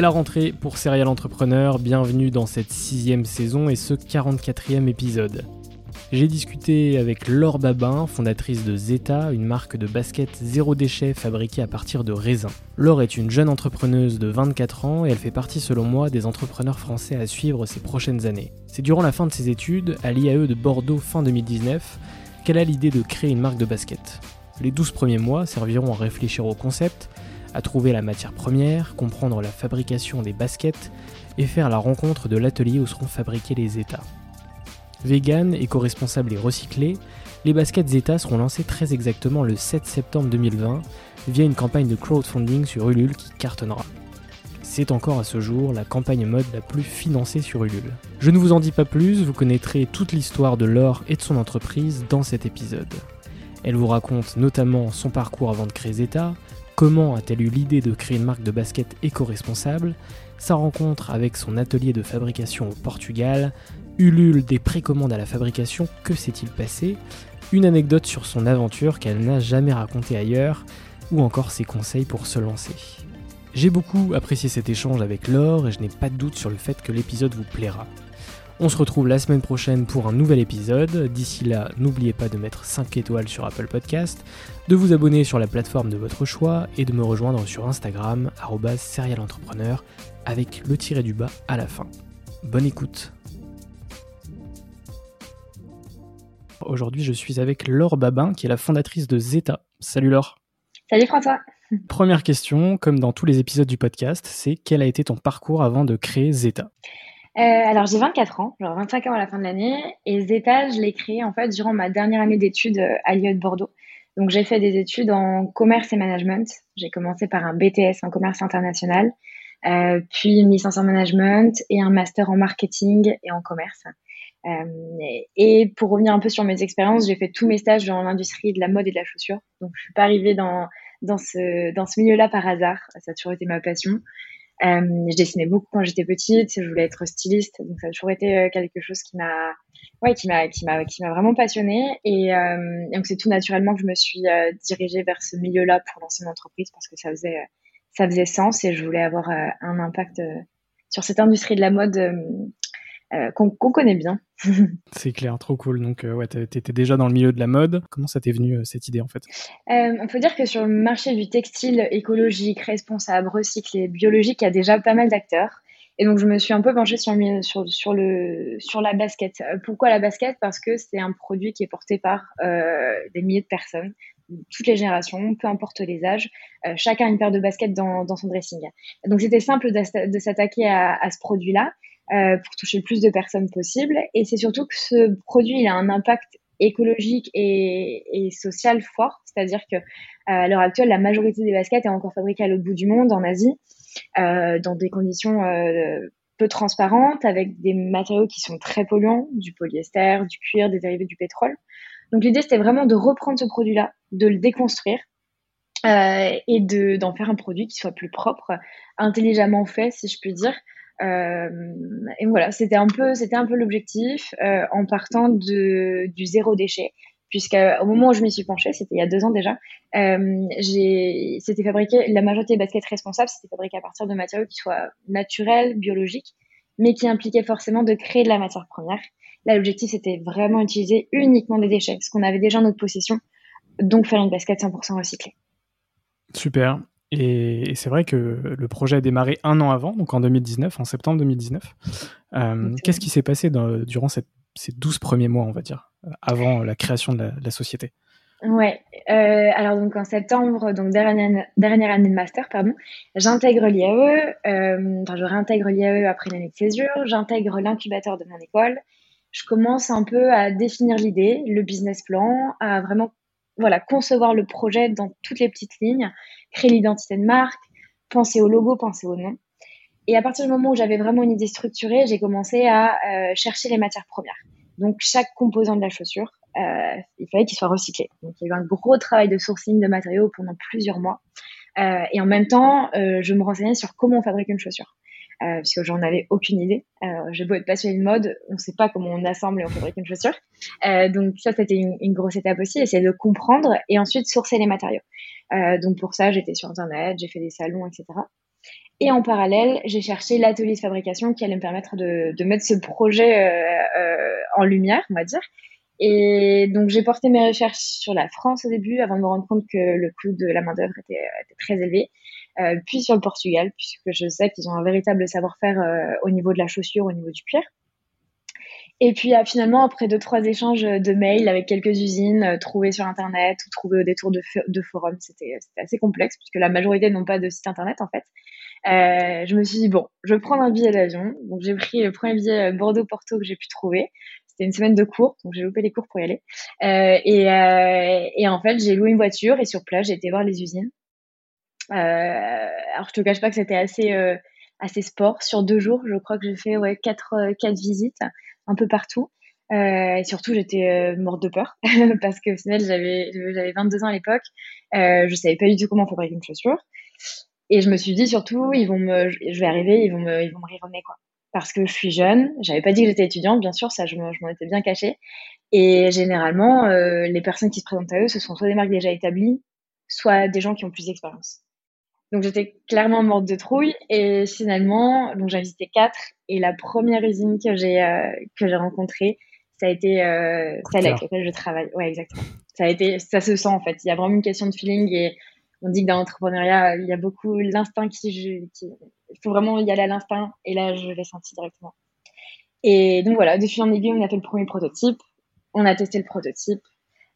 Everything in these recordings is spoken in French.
C'est la rentrée pour Serial Entrepreneur, bienvenue dans cette sixième saison et ce 44e épisode. J'ai discuté avec Laure Babin, fondatrice de Zeta, une marque de basket zéro déchet fabriquée à partir de raisins. Laure est une jeune entrepreneuse de 24 ans et elle fait partie selon moi des entrepreneurs français à suivre ces prochaines années. C'est durant la fin de ses études, à l'IAE de Bordeaux fin 2019, qu'elle a l'idée de créer une marque de basket. Les 12 premiers mois serviront à réfléchir au concept, à trouver la matière première, comprendre la fabrication des baskets et faire la rencontre de l'atelier où seront fabriqués les états. Vegan, éco-responsable et recyclé, les baskets Zeta seront lancées très exactement le 7 septembre 2020 via une campagne de crowdfunding sur Ulule qui cartonnera. C'est encore à ce jour la campagne mode la plus financée sur Ulule. Je ne vous en dis pas plus, vous connaîtrez toute l'histoire de Laure et de son entreprise dans cet épisode. Elle vous raconte notamment son parcours avant de créer Zeta, Comment a-t-elle eu l'idée de créer une marque de basket éco-responsable? Sa rencontre avec son atelier de fabrication au Portugal? Ulule des précommandes à la fabrication, que s'est-il passé? Une anecdote sur son aventure qu'elle n'a jamais racontée ailleurs Ou encore ses conseils pour se lancer. J'ai beaucoup apprécié cet échange avec Laure et je n'ai pas de doute sur le fait que l'épisode vous plaira. On se retrouve la semaine prochaine pour un nouvel épisode. D'ici là, n'oubliez pas de mettre 5 étoiles sur Apple Podcast, de vous abonner sur la plateforme de votre choix et de me rejoindre sur Instagram, serialentrepreneur, avec le tiré du bas à la fin. Bonne écoute Aujourd'hui, je suis avec Laure Babin, qui est la fondatrice de Zeta. Salut Laure Salut François Première question, comme dans tous les épisodes du podcast, c'est quel a été ton parcours avant de créer Zeta? Euh, alors j'ai 24 ans, genre 25 ans à la fin de l'année, et Zeta, je l'ai créé en fait durant ma dernière année d'études euh, à l'IE de Bordeaux. Donc j'ai fait des études en commerce et management. J'ai commencé par un BTS en commerce international, euh, puis une licence en management et un master en marketing et en commerce. Euh, et pour revenir un peu sur mes expériences, j'ai fait tous mes stages dans l'industrie de la mode et de la chaussure. Donc je suis pas arrivée dans dans ce dans ce milieu-là par hasard. Ça a toujours été ma passion. Euh, je dessinais beaucoup quand j'étais petite, je voulais être styliste, donc ça a toujours été euh, quelque chose qui m'a, ouais, qui m'a, qui m'a, qui m'a vraiment passionnée. Et euh, donc c'est tout naturellement que je me suis euh, dirigée vers ce milieu-là pour lancer mon entreprise parce que ça faisait, ça faisait sens et je voulais avoir un impact sur cette industrie de la mode euh, qu'on connaît bien. c'est clair, trop cool. Donc, euh, ouais, t'étais déjà dans le milieu de la mode. Comment ça t'est venu euh, cette idée en fait? On peut dire que sur le marché du textile écologique, responsable, recyclé, biologique, il y a déjà pas mal d'acteurs. Et donc, je me suis un peu penchée sur, sur, sur, le, sur la basket. Pourquoi la basket? Parce que c'est un produit qui est porté par des milliers de personnes, toutes les générations, peu importe les âges. chacun a une paire de baskets dans, dans son dressing. Donc, c'était simple de, s'attaquer à, à, ce produit-là. Euh, pour toucher le plus de personnes possible. Et c'est surtout que ce produit il a un impact écologique et, social fort. C'est-à-dire que à l'heure actuelle, la majorité des baskets est encore fabriquée à l'autre bout du monde, en Asie, dans des conditions peu transparentes, avec des matériaux qui sont très polluants, du polyester, du cuir, des dérivés du pétrole. Donc l'idée, c'était vraiment de reprendre ce produit-là, de le déconstruire euh, et de d'en faire un produit qui soit plus propre, intelligemment fait, si je puis dire. Euh, et voilà, c'était un peu, c'était un peu l'objectif euh, en partant de, du zéro déchet, puisqu'au moment où je m'y suis penchée, c'était il y a deux ans déjà, euh, c'était fabriqué, la majorité des baskets responsables, c'était fabriqué à partir de matériaux qui soient naturels, biologiques, mais qui impliquaient forcément de créer de la matière première. Là, l'objectif, c'était vraiment utiliser uniquement des déchets, ce qu'on avait déjà en notre possession, donc faire une basket 100% recyclée. Super. Et, c'est vrai que le projet a démarré un an avant, donc en 2019, en septembre 2019. Euh, qu'est-ce qui s'est passé durant ces 12 premiers mois, on va dire, avant la création de la, société? Ouais, euh, alors donc en septembre, donc dernière, dernière année de master, pardon, j'intègre l'IAE, euh, enfin je réintègre l'IAE après l'année de césure, j'intègre l'incubateur de mon école, je commence un peu à définir l'idée, le business plan, à vraiment voilà, concevoir le projet dans toutes les petites lignes, créer l'identité de marque, penser au logo, penser au nom. Et à partir du moment où j'avais vraiment une idée structurée, j'ai commencé à euh, chercher les matières premières. Donc chaque composant de la chaussure, euh, il fallait qu'il soit recyclé. Donc il y a eu un gros travail de sourcing de matériaux pendant plusieurs mois. Euh, et en même temps, je me renseignais sur comment on fabrique une chaussure euh, puisque j'en avais aucune idée. Euh, j'ai beau être passionnée de mode, on ne sait pas comment on assemble et on fabrique une chaussure. Euh, donc ça, c'était une, grosse étape aussi, essayer de comprendre et ensuite sourcer les matériaux. Euh, donc pour ça, j'étais sur Internet, j'ai fait des salons, etc. Et en parallèle, j'ai cherché l'atelier de fabrication qui allait me permettre de, de mettre ce projet en lumière, on va dire. Et donc j'ai porté mes recherches sur la France au début, avant de me rendre compte que le coût de la main d'œuvre était, était, très élevé. Euh, puis sur le Portugal, puisque je sais qu'ils ont un véritable savoir-faire euh, au niveau de la chaussure, au niveau du cuir. Et puis euh, finalement, après deux trois échanges de mails avec quelques usines trouvées sur internet ou trouvées au détour de, forums, c'était assez complexe puisque la majorité n'ont pas de site internet en fait. Je me suis dit bon, je vais prendre un billet d'avion. Donc j'ai pris le premier billet Bordeaux-Porto que j'ai pu trouver. C'était une semaine de cours, donc j'ai loupé les cours pour y aller. Et, en fait, j'ai loué une voiture et sur place, j'ai été voir les usines. Euh, alors je te cache pas que c'était assez euh, assez sport sur deux jours. Je crois que j'ai fait ouais quatre euh, quatre visites un peu partout. Et surtout, j'étais morte de peur parce qu'au final, j'avais j'avais 22 ans à l'époque. Euh, je savais pas du tout comment fabriquer une chaussure. Et je me suis dit surtout, ils vont me, je vais arriver, ils vont me, ils vont me rire quoi. Parce que je suis jeune. J'avais pas dit que j'étais étudiante, bien sûr, ça, je m'en étais bien cachée. Et généralement, les personnes qui se présentent à eux, ce sont soit des marques déjà établies, soit des gens qui ont plus d'expérience. Donc j'étais clairement morte de trouille et finalement, donc j'ai visité quatre et la première usine que j'ai euh, que j'ai rencontrée, ça a été euh, celle avec laquelle je travaille. Ouais, exactement. Ça a été, ça se sent en fait. Il y a vraiment une question de feeling et on dit que dans l'entrepreneuriat, il y a beaucoup l'instinct qui, qui, il faut vraiment y aller à l'instinct et là je l'ai senti directement. Et donc voilà, de fil en aiguille, on a fait le premier prototype, on a testé le prototype,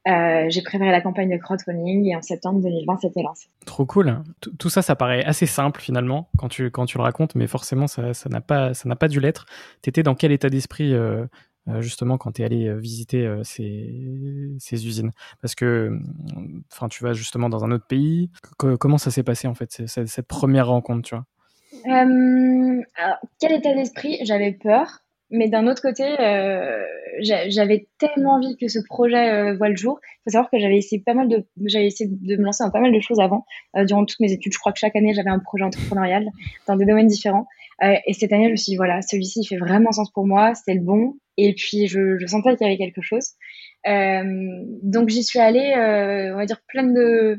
euh, j'ai préparé la campagne de crowdfunding et en septembre 2020, c'était lancé. Trop cool. Tout ça, ça paraît assez simple finalement quand tu, quand tu le racontes, mais forcément, ça n'a pas, ça pas dû l'être. Tu étais dans quel état d'esprit euh, euh, justement quand tu es allé visiter ces, ces, usines? Parce que enfin, tu vas justement dans un autre pays. comment ça s'est passé en fait, cette, cette première rencontre tu vois? Alors, Quel état d'esprit? J'avais peur mais d'un autre côté, euh, j'avais tellement envie que ce projet euh, voit le jour. Il faut savoir que j'avais essayé pas mal de, j'avais essayé de me lancer dans pas mal de choses avant, euh, durant toutes mes études. Je crois que chaque année, j'avais un projet entrepreneurial dans des domaines différents. Euh, et cette année, je me suis dit, voilà, celui-ci, il fait vraiment sens pour moi, c'était le bon. Et puis, je, sentais qu'il y avait quelque chose. Donc, j'y suis allée, on va dire, pleine de,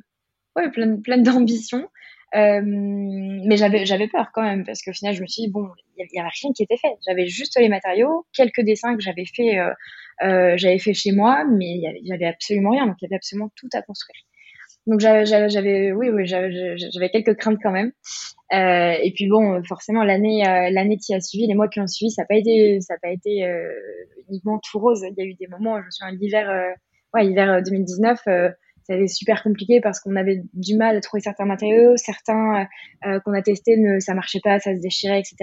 ouais, pleine, pleine d'ambition. Euh, mais j'avais j'avais peur quand même parce qu'au final je me suis dit bon il y, avait rien qui était fait. J'avais juste les matériaux quelques dessins que j'avais fait euh, euh, j'avais fait chez moi mais il y avait, absolument rien. Donc il y avait absolument tout à construire. Donc j'avais oui j'avais quelques craintes quand même. Et puis bon forcément l'année l'année qui a suivi les mois qui ont suivi ça n'a pas été ça pas été uniquement tout rose. Il y a eu des moments je me souviens l'hiver ouais hiver 2019 c'était super compliqué parce qu'on avait du mal à trouver certains matériaux, certains euh, qu'on a testés ne ça marchait pas, ça se déchirait, etc.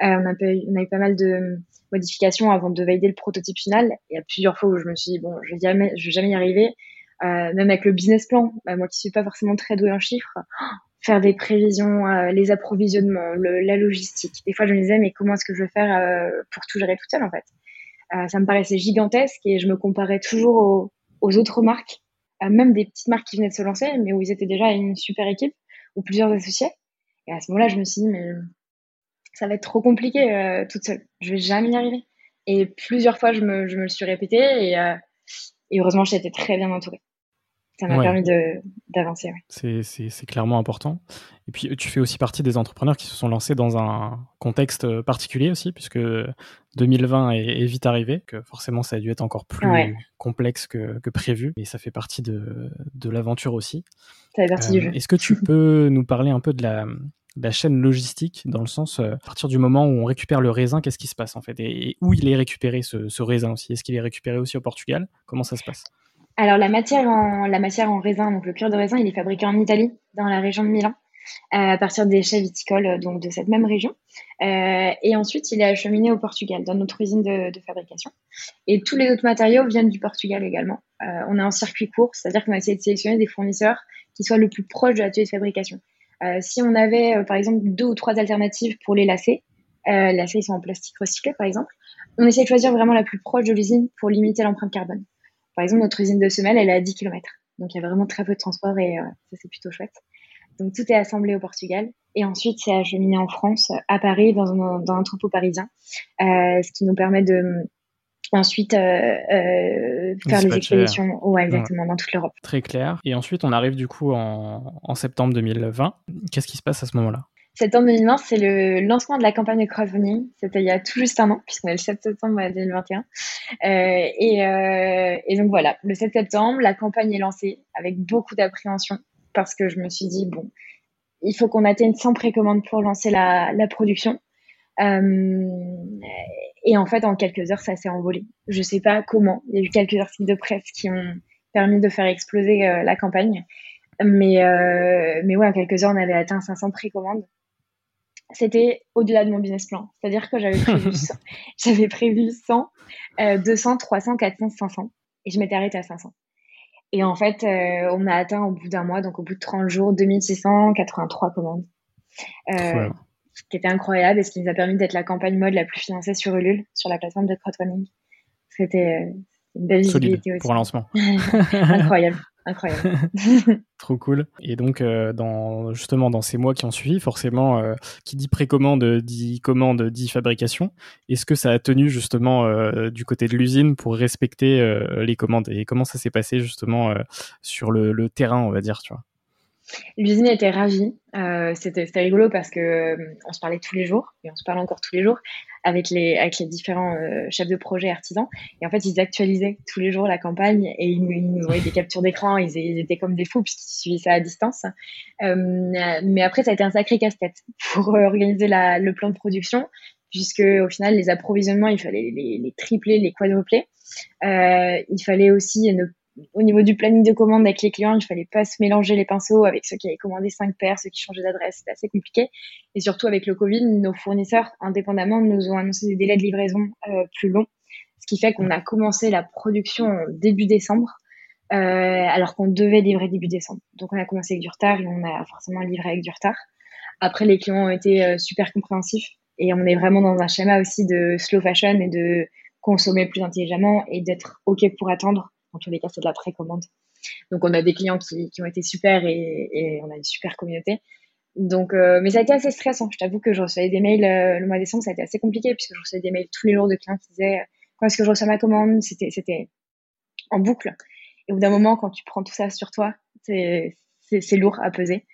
on, a on a eu pas mal de modifications avant de valider le prototype final. Il y a plusieurs fois où je me suis dit, bon, je vais jamais, je vais jamais y arriver. même avec le business plan, bah, moi qui suis pas forcément très douée en chiffres, faire des prévisions, les approvisionnements, la logistique. Des fois, je me disais, mais comment est-ce que je vais faire pour tout gérer toute seule, en fait? Ça me paraissait gigantesque et je me comparais toujours aux, aux autres marques, même des petites marques qui venaient de se lancer, mais où ils étaient déjà une super équipe ou plusieurs associés. Et à ce moment-là, je me suis dit, mais ça va être trop compliqué euh, toute seule. Je vais jamais y arriver. Et plusieurs fois, je me, je me le suis répété et, euh, et heureusement, été très bien entourée ça m'a permis d'avancer. C'est clairement important. Et puis, tu fais aussi partie des entrepreneurs qui se sont lancés dans un contexte particulier aussi, puisque 2020 est, vite arrivé, que forcément, ça a dû être encore plus complexe que, que, prévu. Et ça fait partie de, de l'aventure aussi. Ça fait partie du euh, jeu. Est-ce que tu peux nous parler un peu de la, la chaîne logistique, dans le sens, euh, à partir du moment où on récupère le raisin, qu'est-ce qui se passe en fait? Et, où il est récupéré ce, ce raisin aussi? Est-ce qu'il est récupéré aussi au Portugal? Comment ça se passe? Alors la matière en la matière en raisin, donc le cuir de raisin, il est fabriqué en Italie, dans la région de Milan, euh, à partir des chais viticoles donc de cette même région. Euh, et ensuite, il est acheminé au Portugal, dans notre usine de, fabrication. Et tous les autres matériaux viennent du Portugal également. Euh, on est en circuit court, c'est-à-dire qu'on a essayé de sélectionner des fournisseurs qui soient le plus proches de l'atelier de fabrication. si on avait, par exemple, deux ou trois alternatives pour les lacets, lacets ils sont en plastique recyclé, par exemple, on essaie de choisir vraiment la plus proche de l'usine pour limiter l'empreinte carbone. Par exemple, notre usine de semelle, elle est à 10 km. Donc, il y a vraiment très peu de transport et euh, ça, c'est plutôt chouette. Donc, tout est assemblé au Portugal. Et ensuite, c'est acheminé en France, à Paris, dans un, dans un troupeau parisien. Euh, ce qui nous permet de ensuite euh, euh faire les expéditions ouais, exactement, dans toute l'Europe. Très clair. Et ensuite, on arrive du coup en, en septembre 2020. Qu'est-ce qui se passe à ce moment-là? Septembre 2020, c'est le lancement de la campagne de crowdfunding. C'était il y a tout juste un an, puisqu'on est le 7 septembre 2021. Euh, et, euh, et, donc voilà, le 7 septembre, la campagne est lancée avec beaucoup d'appréhension parce que je me suis dit, bon, il faut qu'on atteigne 100 précommandes pour lancer la, la production. Euh, et en fait, en quelques heures, ça s'est envolé. Je sais pas comment. Il y a eu quelques articles de presse qui ont permis de faire exploser la campagne. Mais, euh, mais ouais, en quelques heures, on avait atteint 500 précommandes c'était au-delà de mon business plan. C'est-à-dire que j'avais prévu 100, j'avais prévu 100 200, 300, 400, 500. Et je m'étais arrêtée à 500. Et en fait, euh, on a atteint au bout d'un mois, donc au bout de 30 jours, 2683 commandes. Euh, ce qui était incroyable et ce qui nous a permis d'être la campagne mode la plus financée sur Ulule, sur la plateforme de crowdfunding. C'était euh, une belle visibilité aussi. Pour un lancement. incroyable incroyable. Trop cool. Et donc, euh, dans, justement, dans ces mois qui ont suivi, forcément, euh, qui dit précommande dit commande dit fabrication. Est-ce que ça a tenu justement euh, du côté de l'usine pour respecter les commandes? Et comment ça s'est passé justement sur le, le, terrain, on va dire, tu vois? L'usine était ravie. c'était rigolo parce que on se parlait tous les jours et on se parle encore tous les jours avec les, différents euh, chefs de projet artisans. Et en fait, ils actualisaient tous les jours la campagne et ils, nous envoyaient des captures d'écran. Ils, étaient comme des fous puisqu'ils suivaient ça à distance. Euh, mais après, ça a été un sacré casse-tête pour organiser le plan de production puisque au final, les approvisionnements, il fallait les, les tripler, les quadrupler. Euh, il fallait aussi ne au niveau du planning de commande avec les clients, il fallait pas se mélanger les pinceaux avec ceux qui avaient commandé cinq paires, ceux qui changeaient d'adresse. C'était assez compliqué. Et surtout avec le Covid, nos fournisseurs, indépendamment, nous ont annoncé des délais de livraison euh, plus longs, ce qui fait qu'on a commencé la production début décembre, euh, alors qu'on devait livrer début décembre. Donc on a commencé avec du retard et on a forcément livré avec du retard. Après, les clients ont été euh, super compréhensifs et on est vraiment dans un schéma aussi de slow fashion et de consommer plus intelligemment et d'être OK pour attendre en tous les cas, c'est de la précommande. Donc, on a des clients qui, ont été super et, on a une super communauté. Donc, euh, mais ça a été assez stressant. Je t'avoue que je recevais des mails euh, le mois de décembre, ça a été assez compliqué puisque je recevais des mails tous les jours de clients qui disaient euh, quand est-ce que je reçois ma commande? C'était, en boucle. Et au bout d'un moment, quand tu prends tout ça sur toi, c'est, lourd à peser.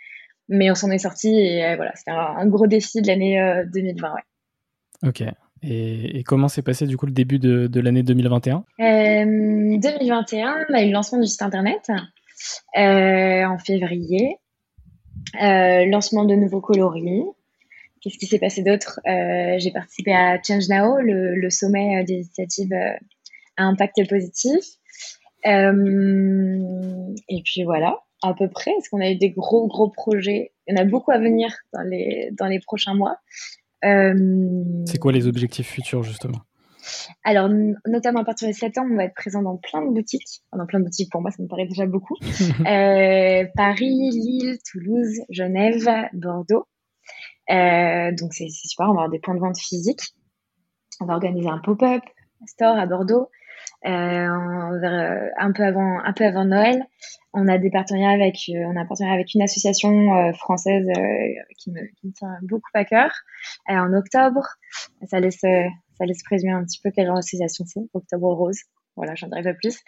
Mais on s'en est sorti et voilà, c'était un, gros défi de l'année 2020. Ouais. Ok. Et, comment s'est passé du coup le début de, l'année 2021 2021, euh, on a eu le lancement du site internet euh, en février, euh, lancement de nouveaux coloris. Qu'est-ce qui s'est passé d'autre? J'ai participé à Change Now, le, sommet des initiatives à impact positif. et puis voilà, à peu près. Est-ce qu'on a eu des gros gros projets? Il y en a beaucoup à venir dans les dans les prochains mois. C'est quoi les objectifs futurs justement? Alors, notamment à partir de 7 ans, on va être présent dans plein de boutiques. Dans plein de boutiques, pour moi, ça me paraît déjà beaucoup. euh, Paris, Lille, Toulouse, Genève, Bordeaux. Euh, donc, c'est super, on va avoir des points de vente physiques. On va organiser un pop-up store à Bordeaux. Euh, euh, un peu avant un peu avant Noël. On a des partenariats avec euh, on a un partenariat avec une association française qui me, tient beaucoup à cœur. en octobre, ça laisse ça laisse présumer un petit peu quelle association c'est. Octobre Rose. Voilà, j'en dirai pas plus.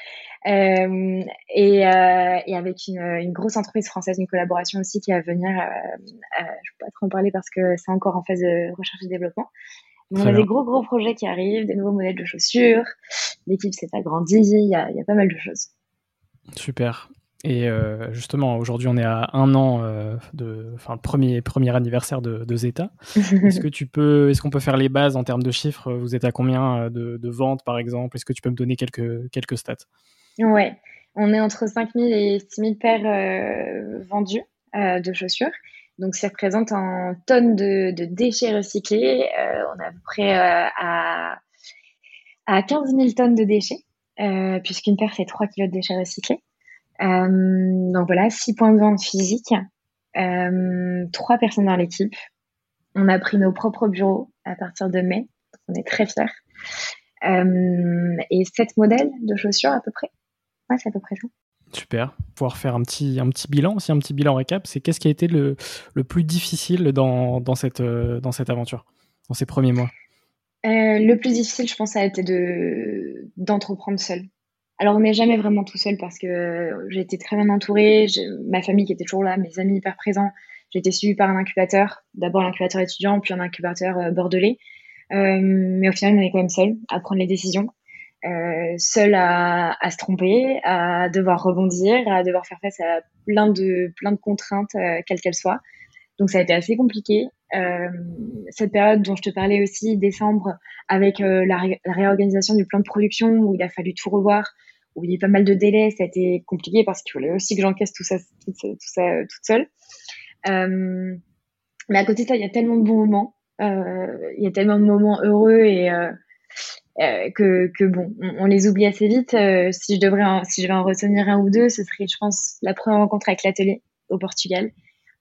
Et, avec une, grosse entreprise française, une collaboration aussi qui va venir. Je ne peux pas trop en parler parce que c'est encore en phase de recherche et développement on a des gros, gros projets qui arrivent, des nouveaux modèles de chaussures. L'équipe s'est agrandie. Il y a, y a, pas mal de choses. Super. Et euh, justement, aujourd'hui, on est à un an euh, de, enfin, premier, premier anniversaire de, de Zeta. est-ce que tu peux, est-ce qu'on peut faire les bases en termes de chiffres? Vous êtes à combien euh, de, de ventes, par exemple? Est-ce que tu peux me donner quelques, quelques stats? Ouais, on est entre 5000 et 6000 paires euh, vendues de chaussures. Donc, ça représente en tonnes de, déchets recyclés. Euh, on est à peu près euh, à, à 15 000 tonnes de déchets, euh, puisqu'une paire fait 3 kg de déchets recyclés. donc voilà, 6 points de vente physiques, 3 personnes dans l'équipe. On a pris nos propres bureaux à partir de mai. on est très fiers. et 7 modèles de chaussures à peu près. Ouais, c'est à peu près ça. Super. Pouvoir faire un petit, un petit bilan, aussi un petit bilan récap. C'est qu'est-ce qui a été le, le plus difficile dans, dans, cette, euh, dans cette aventure, dans ces premiers mois? Euh, Le plus difficile, je pense, ça a été de, d'entreprendre seul. Alors, on n'est jamais vraiment tout seul parce que j'ai été très bien entourée. Ma famille qui était toujours là, mes amis hyper présents. J'ai été suivie par un incubateur. D'abord l'incubateur étudiant, puis un incubateur euh, bordelais. mais au final, on est quand même seul à prendre les décisions euh, seul à, à, se tromper, à devoir rebondir, à devoir faire face à plein de, plein de contraintes, euh, quelles qu'elles soient. Donc ça a été assez compliqué. Euh, cette période dont je te parlais aussi, décembre, avec euh, la, réorganisation du plan de production, où il a fallu tout revoir, où il y a eu pas mal de délais, ça a été compliqué parce qu'il fallait aussi que j'encaisse tout ça, tout, tout ça euh, toute seule. Mais à côté de ça, il y a tellement de bons moments, il y a tellement de moments heureux et euh, que, bon, on, les oublie assez vite. Euh, si je devrais, en, si je vais en retenir un ou deux, ce serait, je pense, la première rencontre avec l'atelier au Portugal.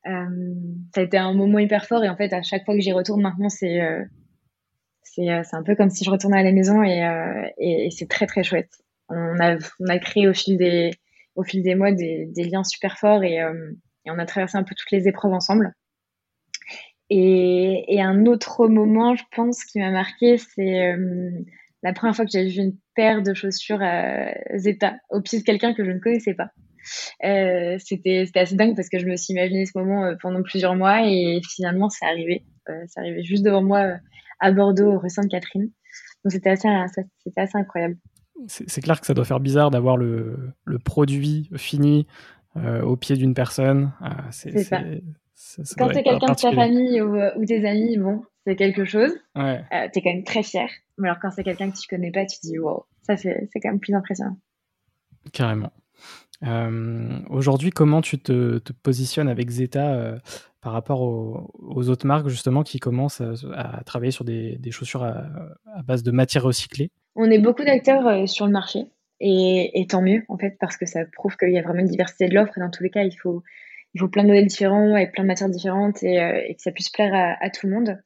Euh, ça a été un moment hyper fort et en fait, à chaque fois que j'y retourne maintenant, c'est euh, c'est un peu comme si je retournais à la maison et, et, c'est très très chouette. On a, on a créé au fil des, au fil des mois des, liens super forts et, et on a traversé un peu toutes les épreuves ensemble. Et, et, un autre moment, je pense, qui m'a marqué, c'est la première fois que j'ai vu une paire de chaussures euh, Zeta au pied de quelqu'un que je ne connaissais pas. Euh, c'était assez dingue parce que je me suis imaginé ce moment euh, pendant plusieurs mois et finalement c'est arrivé. Euh, c'est arrivé juste devant moi à Bordeaux, rue Sainte-Catherine. Donc c'était assez, c'était assez incroyable. C'est clair que ça doit faire bizarre d'avoir le, le, produit fini au pied d'une personne. c'est ça. Quand c'est quelqu'un de ta famille ou, ou, tes amis, bon, c'est quelque chose. Ouais. Euh, t'es quand même très fier. Mais alors quand c'est quelqu'un que tu connais pas, tu te dis wow, ça c'est quand même plus impressionnant. Carrément. Euh, Aujourd'hui, comment tu te, te, positionnes avec Zeta euh, par rapport aux, aux, autres marques justement qui commencent à, à travailler sur des, des chaussures à, à, base de matières recyclées On est beaucoup d'acteurs sur le marché et, et, tant mieux en fait parce que ça prouve qu'il y a vraiment une diversité de l'offre et dans tous les cas il faut il faut plein de modèles différents et plein de matières différentes et, et que ça puisse plaire à, à tout le monde.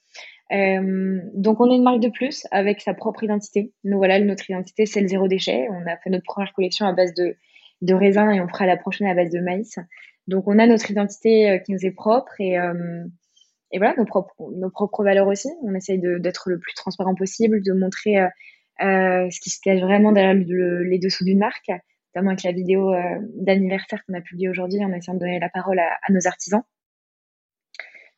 Euh, donc on est une marque de plus avec sa propre identité. Nous voilà, notre identité c'est le zéro déchet. On a fait notre première collection à base de, de raisin et on fera la prochaine à base de maïs. Donc on a notre identité euh, qui nous est propre et, euh, et voilà nos propres, nos propres valeurs aussi. On essaye d'être le plus transparent possible, de montrer euh, euh, ce qui se cache vraiment derrière le, les dessous d'une marque notamment avec la vidéo d'anniversaire qu'on a publiée aujourd'hui, en essayant de donner la parole à, nos artisans.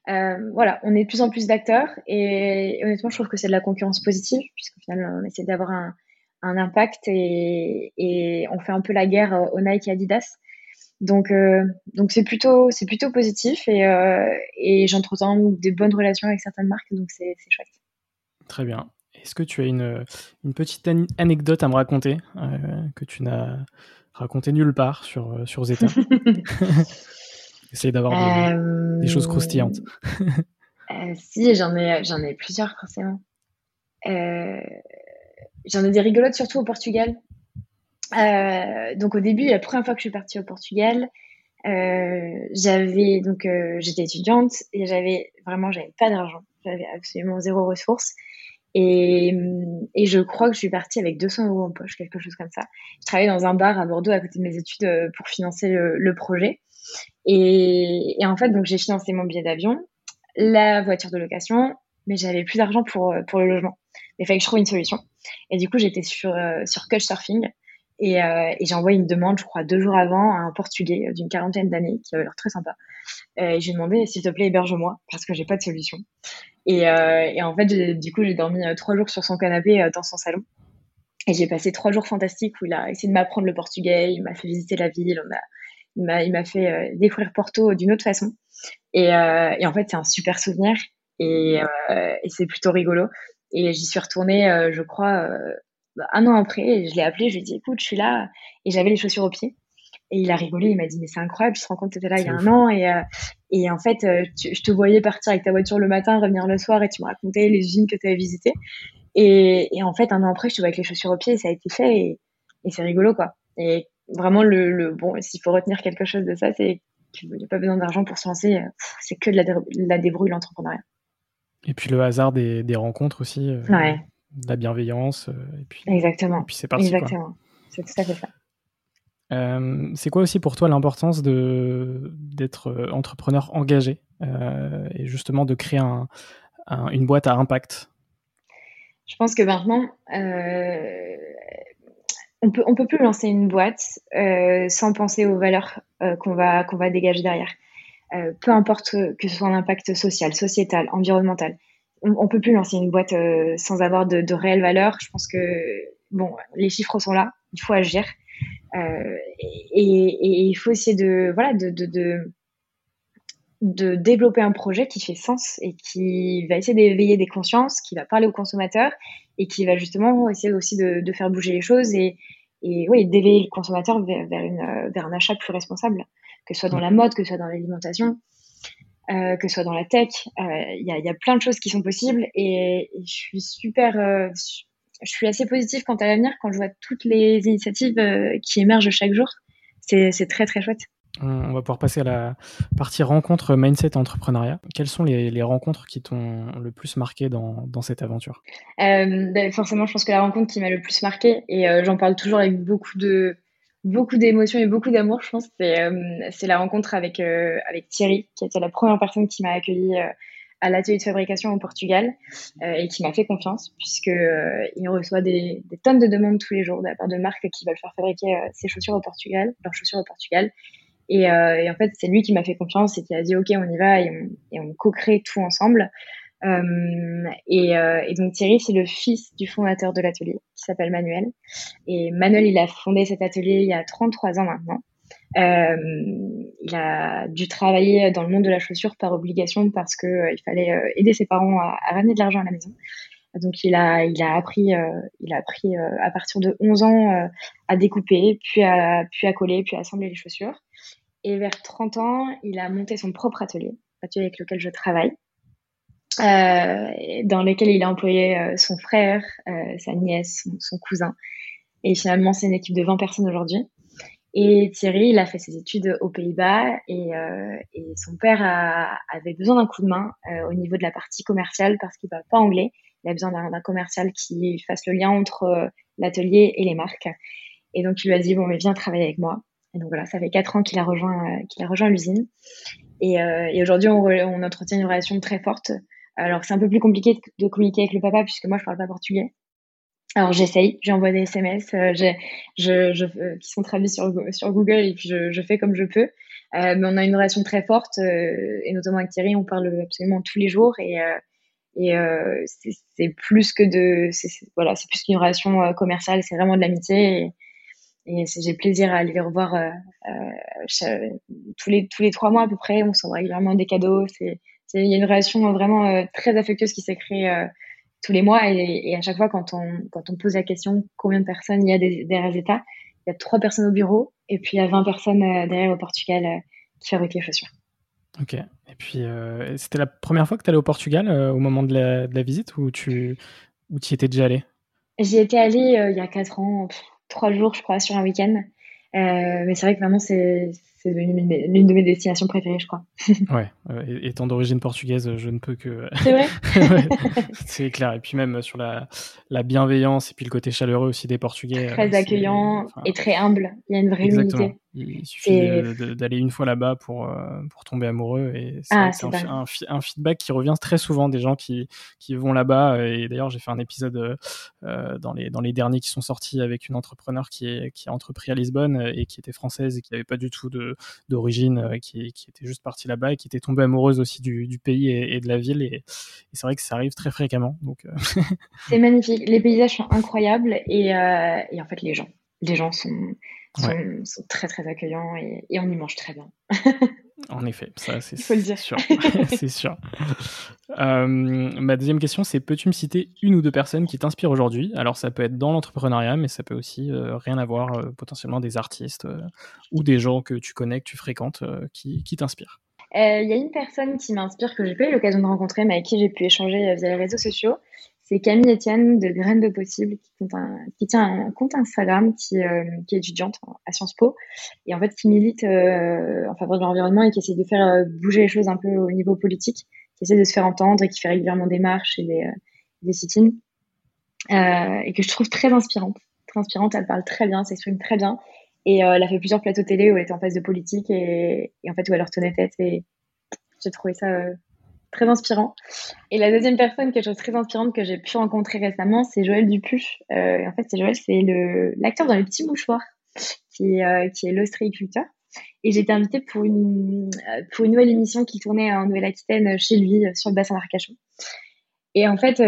Euh, voilà, on est de plus en plus d'acteurs et honnêtement, je trouve que c'est de la concurrence positive puisqu'au final, on essaie d'avoir un, un, impact et, et, on fait un peu la guerre euh, au Nike et Adidas. Donc, euh, donc c'est plutôt, c'est positif et, euh, et j'entretiens des bonnes relations avec certaines marques, donc c'est chouette. Très bien. Est-ce que tu as une, une petite anecdote à me raconter que tu n'as raconté nulle part sur, sur Zeta? Essaye d'avoir des, choses croustillantes. Si, j'en ai, j'en ai plusieurs forcément. j'en ai des rigolotes surtout au Portugal. donc au début, la première fois que je suis partie au Portugal, j'avais donc j'étais étudiante et j'avais vraiment j'avais pas d'argent, j'avais absolument zéro ressource et, et, je crois que je suis partie avec 200 euros en poche, quelque chose comme ça. Je travaillais dans un bar à Bordeaux à côté de mes études euh, pour financer le projet. Et, en fait, donc j'ai financé mon billet d'avion, la voiture de location, mais j'avais plus d'argent pour, euh, pour le logement. Il fallait que je trouve une solution. Et du coup, j'étais sur, euh, sur Couchsurfing et, euh, j'ai envoyé une demande, je crois, deux jours avant à un Portugais d'une quarantaine d'années qui avait l'air très sympa. et j'ai demandé, s'il te plaît, héberge-moi parce que j'ai pas de solution. Et, euh, et en fait, du coup, j'ai dormi euh, trois jours sur son canapé euh, dans son salon. Et j'ai passé trois jours fantastiques où il a essayé de m'apprendre le portugais, il m'a fait visiter la ville, on a, il m'a, il m'a fait euh, découvrir Porto d'une autre façon. Et, euh, et en fait, c'est un super souvenir et, euh, et c'est plutôt rigolo. Et j'y suis retournée, je crois, un an après. Et je l'ai appelé, je lui ai dit, écoute, je suis là. Et j'avais les chaussures aux pieds. Et il a rigolé, il m'a dit mais c'est incroyable, tu te rends compte que tu étais là il y a un an et, euh, et en fait euh, je te voyais partir avec ta voiture le matin, revenir le soir et tu me racontais les usines que tu avais visitées. Et, et, en fait un an après je te vois avec les chaussures aux pieds et ça a été fait et, et c'est rigolo quoi. Et vraiment le, le bon s'il faut retenir quelque chose de ça c'est qu'il n'y a pas besoin d'argent pour se lancer, c'est que de la, la débrouille l'entrepreneuriat. Et puis le hasard des, des rencontres aussi, euh, ouais. de la bienveillance et puis exactement. Et puis c'est parti exactement. C'est tout à fait ça. Euh, c'est quoi aussi pour toi l'importance d'être euh, entrepreneur engagé euh, et justement de créer un, un, une boîte à impact? Je pense que maintenant, euh, on peut peut plus lancer une boîte sans penser aux valeurs qu'on va dégager derrière. peu importe que ce soit un impact social, sociétal, environnemental, on, peut plus lancer une boîte sans avoir de, réelles valeurs. Je pense que bon, les chiffres sont là, il faut agir. Euh, et, il faut essayer de, voilà, de, de, développer un projet qui fait sens et qui va essayer d'éveiller des consciences, qui va parler aux consommateurs et qui va justement essayer aussi de, de faire bouger les choses et, et oui, d'éveiller le consommateur vers, vers, une, vers un achat plus responsable, que ce soit dans la mode, que ce soit dans l'alimentation. Euh, que ce soit dans la tech, il euh, y, a, y, a, plein de choses qui sont possibles et, et je suis super, euh, je suis assez positive quant à l'avenir quand je vois toutes les initiatives qui émergent chaque jour. C'est très très chouette. On va pouvoir passer à la partie rencontre mindset entrepreneuriat. Quelles sont les, rencontres qui t'ont le plus marqué dans, cette aventure? Euh, ben Forcément, je pense que la rencontre qui m'a le plus marqué, et euh, j'en parle toujours avec beaucoup de beaucoup d'émotions et beaucoup d'amour, je pense, c'est euh, la rencontre avec, avec Thierry, qui était la première personne qui m'a accueilli à l'atelier de fabrication au Portugal et qui m'a fait confiance puisque euh, il reçoit des, tonnes de demandes tous les jours de la part de marques qui veulent faire fabriquer ses chaussures au Portugal, leurs chaussures au Portugal. Et, euh, et en fait, c'est lui qui m'a fait confiance et qui a dit OK, on y va et on, et on co-crée tout ensemble. Et, et, donc Thierry, c'est le fils du fondateur de l'atelier qui s'appelle Manuel. Et Manuel, il a fondé cet atelier il y a 33 ans maintenant. Euh, il a dû travailler dans le monde de la chaussure par obligation parce que euh, il fallait euh, aider ses parents à, à ramener de l'argent à la maison. Donc il a, il a appris, euh, il a appris euh, à partir de 11 ans euh, à découper, puis à, puis à coller, puis à assembler les chaussures. Et vers 30 ans, il a monté son propre atelier, atelier avec lequel je travaille, dans lequel il a employé son frère, sa nièce, son, cousin. Et finalement, c'est une équipe de 20 personnes aujourd'hui. Et Thierry, il a fait ses études aux Pays-Bas et, euh, son père avait besoin d'un coup de main euh, au niveau de la partie commerciale parce qu'il ne parle pas anglais. Il a besoin d'un commercial qui fasse le lien entre euh, l'atelier et les marques. Et donc, il lui a dit, bon, mais viens travailler avec moi. Et donc voilà, ça fait quatre ans qu'il a rejoint, qu'il a rejoint l'usine. Et, euh, et aujourd'hui, on, on, entretient une relation très forte. Alors, c'est un peu plus compliqué de communiquer avec le papa puisque moi, je parle pas portugais. Alors j'essaye, j'envoie des SMS euh, euh, qui sont traduits sur, sur Google et puis je, je fais comme je peux. Euh, mais on a une relation très forte euh, et notamment avec Thierry, on parle absolument tous les jours et, euh, et c'est plus que de voilà, c'est plus qu'une relation commerciale, c'est vraiment de l'amitié et, j'ai plaisir à aller les revoir tous les tous les trois mois à peu près. On s'envoie régulièrement des cadeaux. C'est il y a une relation vraiment très affectueuse qui s'est créée tous les mois. Et, et, à chaque fois, quand on, quand on pose la question combien de personnes il y a des, des résultats, il y a trois personnes au bureau et puis il y a 20 personnes euh, derrière au Portugal euh, qui fabriquent les chaussures. Ok. Et puis, c'était la première fois que tu allais au Portugal au moment de la, de la, visite ou tu ou y étais déjà allé? J'y étais allée il y a 4 ans, 3 jours, je crois, sur un week-end. mais c'est vrai que vraiment, c'est c'est l'une de mes destinations préférées, je crois. ouais, étant d'origine portugaise, je ne peux que. C'est vrai C'est clair. Et puis même sur la, la, bienveillance et puis le côté chaleureux aussi des Portugais. Très accueillant et très humble. Il y a une vraie Exactement. Il suffit d'aller une fois là-bas pour, euh, pour tomber amoureux. Et c'est ah, un, un, feedback qui revient très souvent des gens qui, qui vont là-bas. Et d'ailleurs, j'ai fait un épisode euh, dans, les, dans les derniers qui sont sortis avec une entrepreneur qui, est, qui a entrepris à Lisbonne et qui était française et qui n'avait pas du tout d'origine, euh, qui, qui, était juste partie là-bas et qui était tombée amoureuse aussi du, du pays et, de la ville. Et, c'est vrai que ça arrive très fréquemment. Donc, c'est magnifique. Les paysages sont incroyables et, et en fait, les gens. Les gens sont, sont, très très accueillants et, on y mange très bien. en effet, ça c'est sûr. c'est sûr. Euh, ma deuxième question, c'est peux-tu me citer une ou deux personnes qui t'inspirent aujourd'hui? Alors ça peut être dans l'entrepreneuriat, mais ça peut aussi euh, rien avoir, euh, potentiellement des artistes ou des gens que tu connais, que tu fréquentes, qui, qui t'inspirent. Il y a une personne qui m'inspire que j'ai pas eu l'occasion de rencontrer, mais avec qui j'ai pu échanger via les réseaux sociaux c'est Camille Etienne de Graines de Possible qui, qui tient un compte Instagram qui, euh, est étudiante à Sciences Po et en fait qui milite euh, en faveur de l'environnement et qui essaie de faire euh, bouger les choses un peu au niveau politique, qui essaie de se faire entendre et qui fait régulièrement des marches et des, des sit-ins et que je trouve très inspirante. Très inspirante, elle parle très bien, s'exprime très bien et elle a fait plusieurs plateaux télé où elle était en face de politique et, et en fait où elle leur tenait tête et j'ai trouvé ça très inspirant. Et la deuxième personne, quelque chose de très inspirante que j'ai pu rencontrer récemment, c'est Joël Dupuche. Euh, en fait, c'est Joël, c'est l'acteur dans Les Petits Mouchoirs, qui, euh, qui est l'ostréiculteur. Et j'ai été invitée pour une, euh, pour une nouvelle émission qui tournait en Nouvelle-Aquitaine chez lui, sur le bassin d'Arcachon. Et en fait,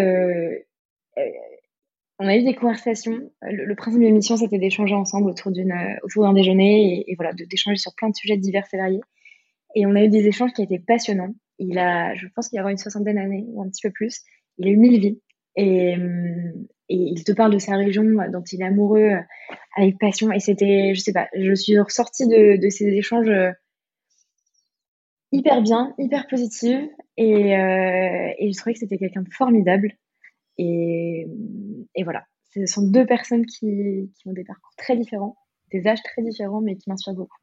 on a eu des conversations. Le, principe de l'émission, c'était d'échanger ensemble autour d'un déjeuner et, et voilà, d'échanger sur plein de sujets divers et variés. Et on a eu des échanges qui étaient passionnants. Il a, je pense qu'il y a une soixantaine d'années ou un petit peu plus. Il a eu mille vies. Et, et, il te parle de sa région dont il est amoureux avec passion. Et c'était, je sais pas, je suis ressortie de, de ces échanges hyper bien, hyper positive. Et, euh, et je trouvais que c'était quelqu'un de formidable. Et, et, voilà. Ce sont deux personnes qui, qui ont des parcours très différents, des âges très différents, mais qui m'inspirent beaucoup.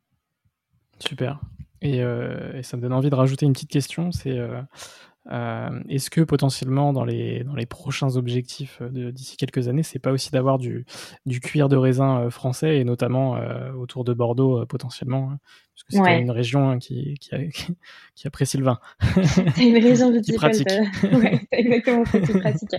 Super. Euh, et, ça me donne envie de rajouter une petite question, c'est euh, euh, est-ce que potentiellement dans les, dans les prochains objectifs d'ici quelques années, c'est pas aussi d'avoir du, du cuir de raisin français et notamment autour de Bordeaux potentiellement hein, Parce que c'est une région hein, qui, qui, qui, apprécie le vin. C'est une région qui pratique. ouais, exactement qui pratique.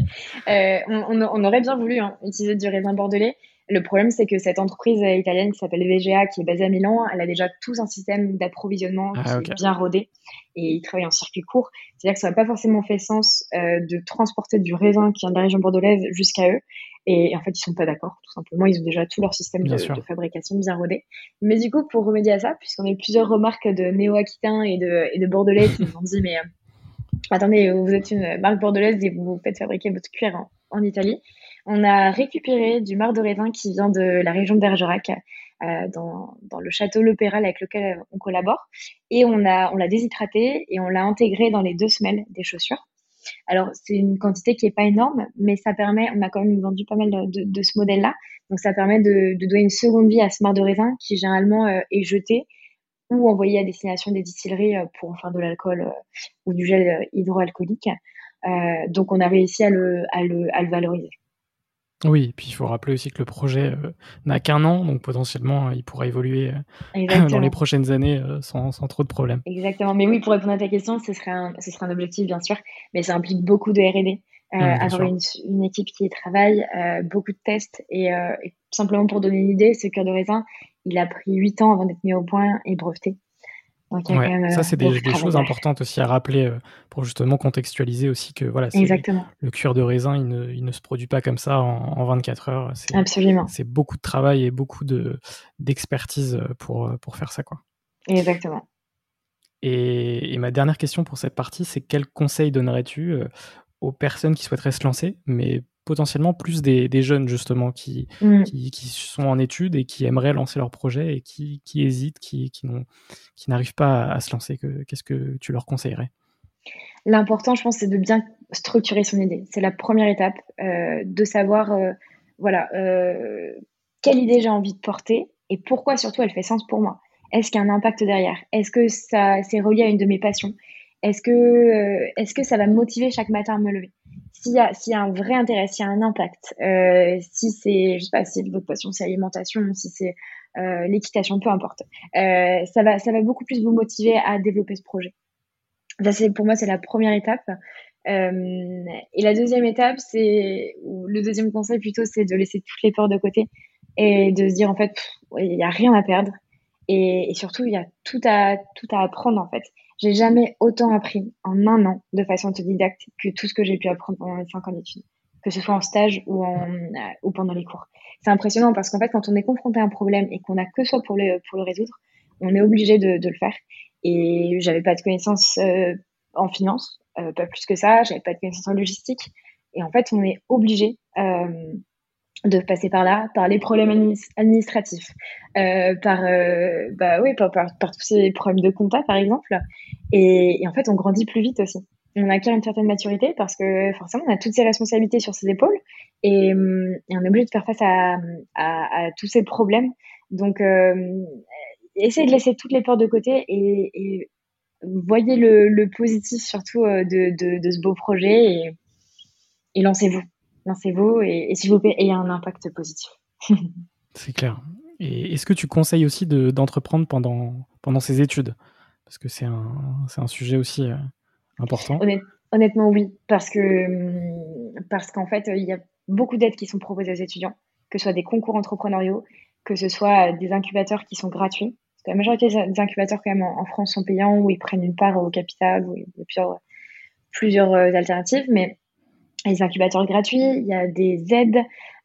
on, on, aurait bien voulu hein, utiliser du raisin bordelais. Le problème, c'est que cette entreprise italienne qui s'appelle VGA, qui est basée à Milan, elle a déjà tout un système d'approvisionnement ah, qui est bien rodé et ils travaillent en circuit court. C'est-à-dire que ça n'a pas forcément fait sens euh, de transporter du raisin qui vient de la région bordelaise jusqu'à eux. Et, en fait, ils sont pas d'accord, tout simplement. Ils ont déjà tout leur système de, fabrication bien rodé. Mais du coup, pour remédier à ça, puisqu'on a eu plusieurs remarques de néo-aquitains et de, et de bordelais qui nous ont dit, mais euh, attendez, vous êtes une marque bordelaise et vous faites fabriquer votre cuir en Italie. On a récupéré du marc de raisin qui vient de la région de Bergerac, euh, dans, le château Le Péral avec lequel on collabore. Et on l'a on déshydraté et on l'a intégré dans les deux semelles des chaussures. Alors, c'est une quantité qui n'est pas énorme, mais ça permet, on a quand même vendu pas mal de, ce modèle-là. Donc, ça permet de, donner une seconde vie à ce marc de raisin qui généralement euh, est jeté ou envoyé à destination des distilleries euh, pour en faire de l'alcool ou du gel hydroalcoolique. donc, on a réussi à le, à le valoriser. Oui, et puis il faut rappeler aussi que le projet euh, n'a qu'un an, donc potentiellement il pourra évoluer euh, dans les prochaines années euh, sans, trop de problèmes. Exactement, mais oui, pour répondre à ta question, ce serait un, ce serait un objectif bien sûr, mais ça implique beaucoup de R&D, mmh, avoir une, équipe qui y travaille, beaucoup de tests, et, simplement pour donner une idée, ce cœur de raisin, il a pris 8 ans avant d'être mis au point et breveté ça, c'est des, choses importantes aussi à rappeler euh, pour justement contextualiser aussi que voilà, le cuir de raisin, il ne, il ne, se produit pas comme ça en, 24 heures. Absolument. C'est beaucoup de travail et beaucoup d'expertise pour, pour faire ça. Quoi. Exactement. Et, et, ma dernière question pour cette partie, c'est quel conseil donnerais-tu euh, aux personnes qui souhaiteraient se lancer, mais potentiellement plus des, jeunes justement qui, mm. qui, qui, sont en études et qui aimeraient lancer leur projet et qui, qui hésitent, qui, qui n'arrivent pas à, se lancer. Qu'est-ce que tu leur conseillerais? L'important, je pense, c'est de bien structurer son idée. C'est la première étape, euh, de savoir, euh, voilà, euh, quelle idée j'ai envie de porter et pourquoi surtout elle fait sens pour moi. Est-ce qu'il y a un impact derrière? Est-ce que ça c'est relié à une de mes passions? Est-ce que, est-ce que ça va me motiver chaque matin à me lever? S'il y, a, y un vrai intérêt, s'il y a un impact, si c'est, je sais pas, si votre passion c'est l'alimentation, si c'est l'équitation, peu importe, ça va, ça va beaucoup plus vous motiver à développer ce projet c'est, pour moi, c'est la première étape. Euh, et la deuxième étape, c'est, le deuxième conseil plutôt, c'est de laisser toutes les peurs de côté et de se dire en fait, il n'y a rien à perdre. Et, surtout, il y a tout à, tout à apprendre en fait. J'ai jamais autant appris en un an de façon autodidacte que tout ce que j'ai pu apprendre pendant les cinq ans d'études, que ce soit en stage ou, en, ou pendant les cours. C'est impressionnant parce qu'en fait, quand on est confronté à un problème et qu'on a que soi pour le, pour le résoudre, on est obligé de, de le faire. Et j'avais pas de connaissances euh, en finance, euh, pas plus que ça. J'avais pas de connaissances en logistique. Et en fait, on est obligé euh, de passer par là, par les problèmes administratifs, par, bah oui, par, par, tous ces problèmes de compta, par exemple. Et, en fait, on grandit plus vite aussi. On acquiert une certaine maturité parce que forcément, on a toutes ces responsabilités sur ses épaules et, on est obligé de faire face à, à, tous ces problèmes. Donc, essayez de laisser toutes les peurs de côté et, voyez le, positif surtout euh, de, ce beau projet et, lancez-vous. Lancez-vous et, s'il vous plaît, ayez un impact positif. C'est clair. Et est-ce que tu conseilles aussi d'entreprendre pendant, pendant ces études? Parce que c'est un, un, sujet aussi euh, important. honnêtement, oui. Parce que parce qu'en fait, il y a beaucoup d'aides qui sont proposées aux étudiants, que ce soit des concours entrepreneuriaux, que ce soit des incubateurs qui sont gratuits la majorité des incubateurs quand même en, France sont payants où ils prennent une part au capital, où il y a plusieurs, plusieurs euh, alternatives, mais les incubateurs gratuits, il y a des aides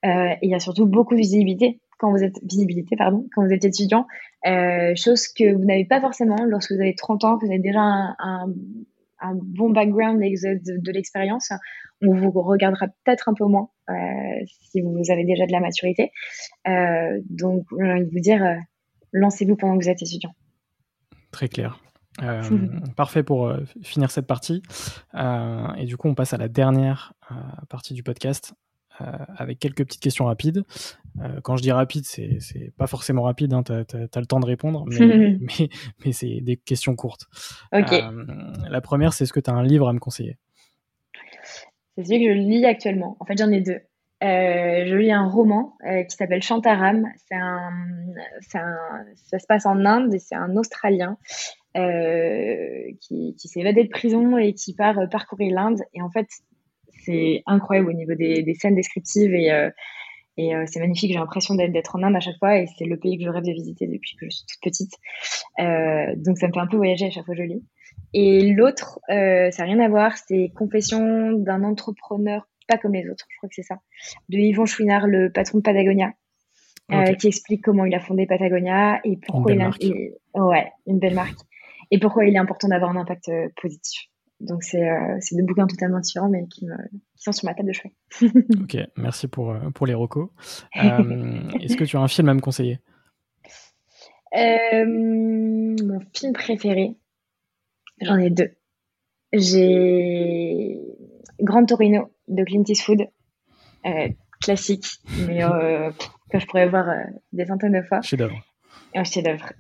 euh, et il y a surtout beaucoup de visibilité quand vous êtes visibilité pardon quand vous êtes étudiant, euh, chose que vous n'avez pas forcément lorsque vous avez 30 ans, que vous avez déjà un, un, bon background de, de, l'expérience. On vous regardera peut-être un peu moins euh, si vous avez déjà de la maturité. Donc, j'ai envie de vous dire, lancez-vous pendant que vous êtes étudiant. Très clair. Euh, parfait pour euh, finir cette partie. Euh, et du coup, on passe à la dernière partie du podcast avec quelques petites questions rapides. quand je dis rapide, c'est, pas forcément rapide, hein, tu as, le temps de répondre, mais, mais, c'est des questions courtes. la première, c'est est-ce que tu as un livre à me conseiller? C'est celui que je lis actuellement. En fait, j'en ai deux. Euh, je lis un roman euh, qui s'appelle Chantaram. Ça se passe en Inde et c'est un Australien euh, qui, qui s'est évadé de prison et qui part parcourir l'Inde. Et en fait, c'est incroyable au niveau des, scènes descriptives et, et c'est magnifique. J'ai l'impression d'être en Inde à chaque fois et c'est le pays que je rêve de visiter depuis que je suis toute petite. donc ça me fait un peu voyager à chaque fois que je lis. Et l'autre, ça n'a rien à voir, c'est Confession d'un entrepreneur pas comme les autres, je crois que c'est ça, de Yvon Chouinard, le patron de Patagonia, euh, qui explique comment il a fondé Patagonia et pourquoi il a, ouais, une belle marque, et pourquoi il est important d'avoir un impact euh, positif. Donc c'est euh, deux bouquins totalement différents, mais qui, me, qui, sont sur ma table de chevet. ok, merci pour, pour les recos. Est-ce que tu as un film à me conseiller? Mon film préféré, j'en ai deux. J'ai Grand Torino de Clint Eastwood, euh, classique, mais euh, que je pourrais voir euh, des centaines de fois. Chef-d'œuvre. Un chef-d'œuvre,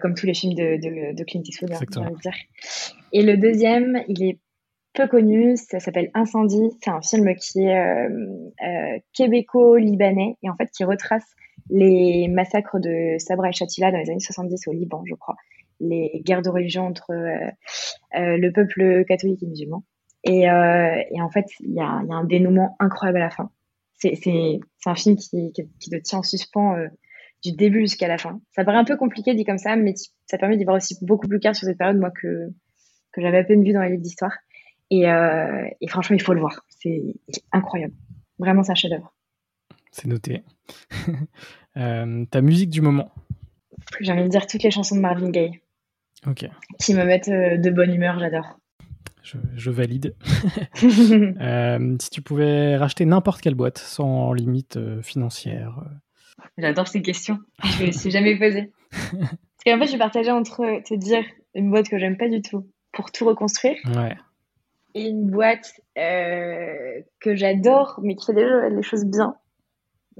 comme tous les films de, de, Clint Eastwood, on va dire. Et le deuxième, il est peu connu, ça s'appelle Incendie. C'est un film qui est québéco-libanais et en fait qui retrace les massacres de Sabra et Shatila dans les années 70 au Liban, je crois. Les guerres de religion entre le peuple catholique et musulman. Et, euh, et en fait, il y a, y a, un dénouement incroyable à la fin. C'est un film qui, qui, qui, te tient en suspens euh, du début jusqu'à la fin. Ça paraît un peu compliqué dit comme ça, mais ça permet d'y voir aussi beaucoup plus clair sur cette période, moi, que, que j'avais à peine vu dans les livres d'histoire. Et, euh, et, franchement, il faut le voir. C'est incroyable. Vraiment, c'est un chef-d'œuvre. C'est noté. ta musique du moment? J'ai envie de dire toutes les chansons de Marvin Gaye. Ok. Qui me mettent de bonne humeur, j'adore. Je, valide. Euh, si tu pouvais racheter n'importe quelle boîte sans limite euh, financière. Euh. J'adore ces questions. Je me les suis jamais posées. Parce qu'en fait, je suis partagée entre te dire une boîte que j'aime pas du tout pour tout reconstruire. Et une boîte que j'adore, mais qui fait déjà les choses bien.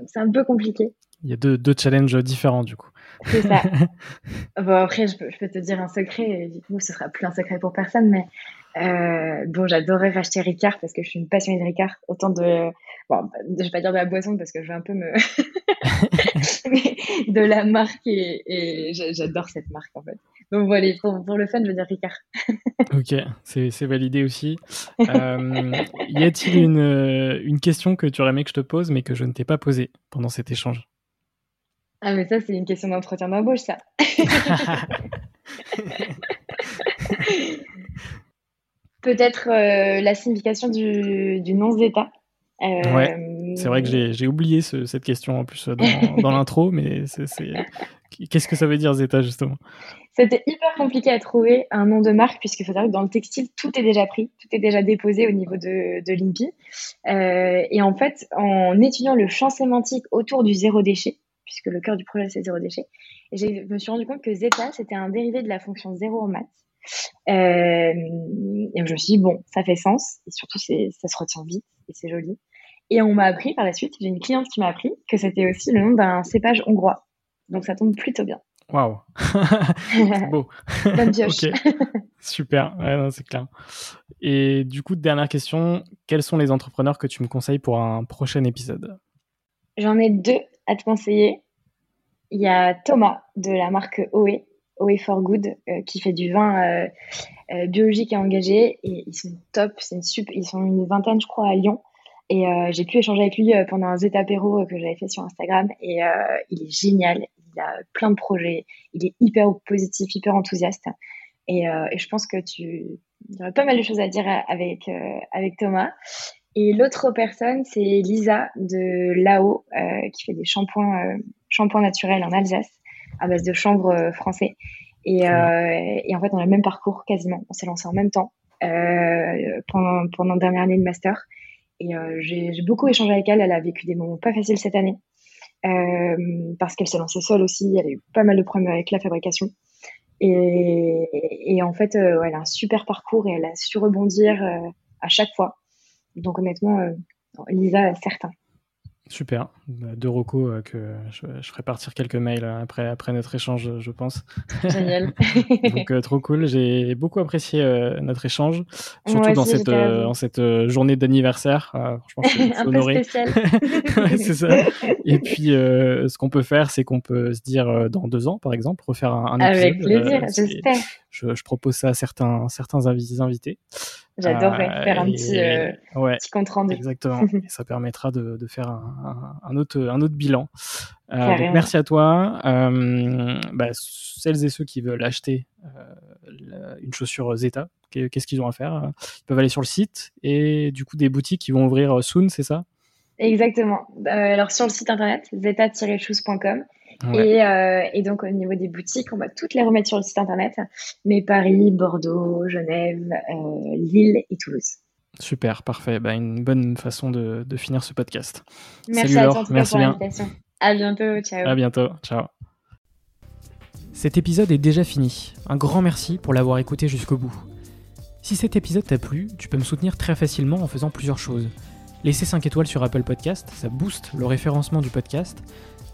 c'est un peu compliqué. Il y a deux, deux challenges différents du coup. C'est ça. bon, après, je peux, je peux, te dire un secret, coup, ce sera plus un secret pour personne, mais euh, bon, j'adorais racheter Ricard parce que je suis une passionnée de Ricard. Autant de, bon, je vais pas dire de la boisson parce que je vais un peu me, de la marque et, j'adore cette marque en fait. Donc voilà, pour, pour le fun, je veux dire Ricard. ok, c'est validé aussi. Euh, y a-t-il une, une question que tu aurais aimé que je te pose mais que je ne t'ai pas posée pendant cet échange? Ah, mais ça, c'est une question d'entretien d'embauche, ça. Peut-être euh, la signification du, du nom Zeta. Euh, ouais, c'est vrai que j'ai oublié cette question en plus dans, dans l'intro, mais qu'est-ce que ça veut dire Zeta justement? C'était hyper compliqué à trouver un nom de marque puisqu'il faut savoir que dans le textile tout est déjà pris, tout est déjà déposé au niveau de, de l'INPI. Euh, et en fait, en étudiant le champ sémantique autour du zéro déchet, puisque le cœur du projet, c'est zéro déchet. Et je me suis rendu compte que zeta, c'était un dérivé de la fonction zéro en maths. Euh, et je me suis dit, bon, ça fait sens, et surtout, ça se retient vite, et c'est joli. Et on m'a appris par la suite, j'ai une cliente qui m'a appris que c'était aussi le nom d'un cépage hongrois. Donc ça tombe plutôt bien. Waouh C'est beau Bonne pioche Super, ouais, c'est clair. Et du coup, dernière question, quels sont les entrepreneurs que tu me conseilles pour un prochain épisode? J'en ai deux à te conseiller. Il y a Thomas de la marque OE, OE for Good, euh, qui fait du vin euh, euh, biologique et engagé. Et ils sont top, c'est une super, ils sont une vingtaine, je crois, à Lyon. Et j'ai pu échanger avec lui pendant un zétapéro que j'avais fait sur Instagram. Et il est génial. Il a plein de projets. Il est hyper positif, hyper enthousiaste. Et, et je pense que tu, il y aurait pas mal de choses à dire avec, avec Thomas. Et l'autre personne, c'est Lisa de Lao, euh, qui fait des shampoings, euh, shampoings naturels en Alsace, à base de chanvre euh, français. Et, et, en fait, on a le même parcours quasiment. On s'est lancé en même temps pendant, pendant la dernière année de master. Et j'ai beaucoup échangé avec elle. Elle a vécu des moments pas faciles cette année. parce qu'elle s'est lancée seule aussi. Elle a eu pas mal de problèmes avec la fabrication. Et, et en fait, elle a un super parcours et elle a su rebondir à chaque fois. Donc honnêtement, euh, Lisa, certain. Super. De Rocco euh, que je, ferai partir quelques mails après, après notre échange, je pense. Génial. Donc euh, trop cool. J'ai beaucoup apprécié notre échange, surtout dans cette, en cette journée d'anniversaire. franchement, je suis, honoré. c'est ça. Et puis, ce qu'on peut faire, c'est qu'on peut se dire dans deux ans, par exemple, refaire un, épisode. Avec plaisir, j'espère. Je, je, propose ça à certains, certains invités. J'adorerais euh, faire un petit, euh, petit, compte rendu. Exactement. et ça permettra de, de faire un, un, autre, un autre bilan. Euh, donc merci à toi. Euh, bah, celles et ceux qui veulent acheter une chaussure Zeta, qu'est-ce qu'ils ont à faire Ils peuvent aller sur le site et du coup des boutiques qui vont ouvrir soon, c'est ça? Exactement. alors sur le site internet zeta-shoes.com euh, et, donc, au niveau des boutiques, on va toutes les remettre sur le site internet. Mais Paris, Bordeaux, Genève, euh, Lille et Toulouse. Super, parfait. Bah, une bonne façon de, finir ce podcast. Merci à toi Merci pour l'invitation. À bientôt. Ciao. À bientôt. Ciao. Cet épisode est déjà fini. Un grand merci pour l'avoir écouté jusqu'au bout. Si cet épisode t'a plu, tu peux me soutenir très facilement en faisant plusieurs choses. Laisser 5 étoiles sur Apple Podcast, ça booste le référencement du podcast